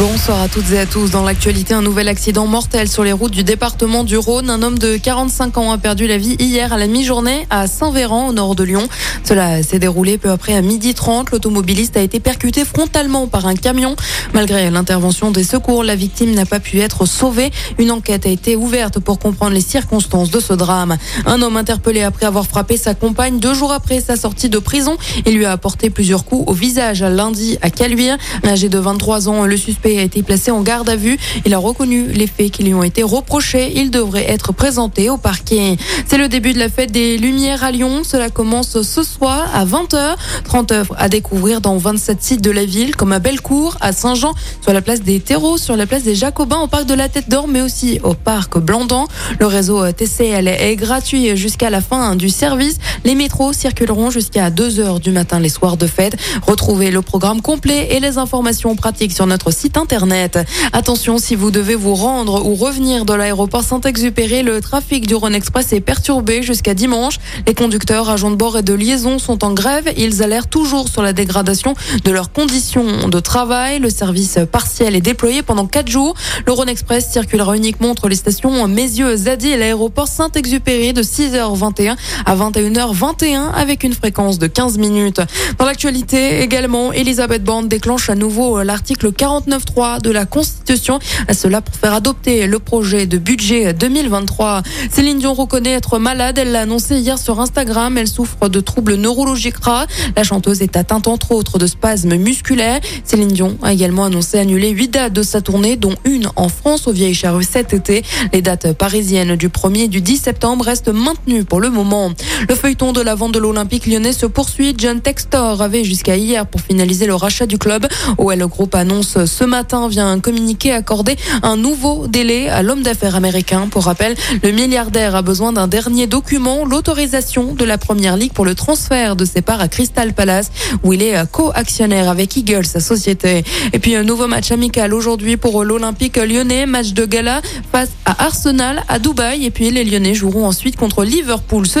Bonsoir à toutes et à tous. Dans l'actualité, un nouvel accident mortel sur les routes du département du Rhône. Un homme de 45 ans a perdu la vie hier à la mi-journée à Saint-Véran, au nord de Lyon. Cela s'est déroulé peu après à midi 30. L'automobiliste a été percuté frontalement par un camion. Malgré l'intervention des secours, la victime n'a pas pu être sauvée. Une enquête a été ouverte pour comprendre les circonstances de ce drame. Un homme interpellé après avoir frappé sa compagne deux jours après sa sortie de prison. Il lui a apporté plusieurs coups au visage lundi à Caluire. Âgé de 23 ans, le suspect a été placé en garde à vue. Il a reconnu les faits qui lui ont été reprochés. Il devrait être présenté au parquet. C'est le début de la fête des Lumières à Lyon. Cela commence ce soir à 20h. 30 œuvres à découvrir dans 27 sites de la ville, comme à Bellecour, à Saint-Jean, sur la place des Terreaux, sur la place des Jacobins, au parc de la Tête d'Or, mais aussi au parc Blandan. Le réseau TCL est gratuit jusqu'à la fin du service. Les métros circuleront jusqu'à 2h du matin les soirs de fête. Retrouvez le programme complet et les informations pratiques sur notre site internet. Attention, si vous devez vous rendre ou revenir de l'aéroport Saint-Exupéry, le trafic du Rhône Express est perturbé jusqu'à dimanche. Les conducteurs, agents de bord et de liaison sont en grève. Ils alertent toujours sur la dégradation de leurs conditions de travail. Le service partiel est déployé pendant quatre jours. Le Rhône Express circulera uniquement entre les stations Mézieux, Zadi et l'aéroport Saint-Exupéry de 6h21 à 21h21 avec une fréquence de 15 minutes. Dans l'actualité également, Elisabeth Borne déclenche à nouveau l'article 49 de la Constitution. Cela pour faire adopter le projet de budget 2023. Céline Dion reconnaît être malade. Elle l'a annoncé hier sur Instagram. Elle souffre de troubles neurologiques rares. La chanteuse est atteinte entre autres de spasmes musculaires. Céline Dion a également annoncé annuler huit dates de sa tournée, dont une en France au Vieille Charrue cet été. Les dates parisiennes du 1er et du 10 septembre restent maintenues pour le moment. Le feuilleton de la vente de l'Olympique lyonnais se poursuit. John Textor avait jusqu'à hier pour finaliser le rachat du club. OL le groupe annonce ce matin vient un communiqué accorder un nouveau délai à l'homme d'affaires américain. Pour rappel, le milliardaire a besoin d'un dernier document, l'autorisation de la première ligue pour le transfert de ses parts à Crystal Palace, où il est co-actionnaire avec Eagles, sa société. Et puis un nouveau match amical aujourd'hui pour l'Olympique lyonnais, match de gala face à Arsenal à Dubaï. Et puis les Lyonnais joueront ensuite contre Liverpool ce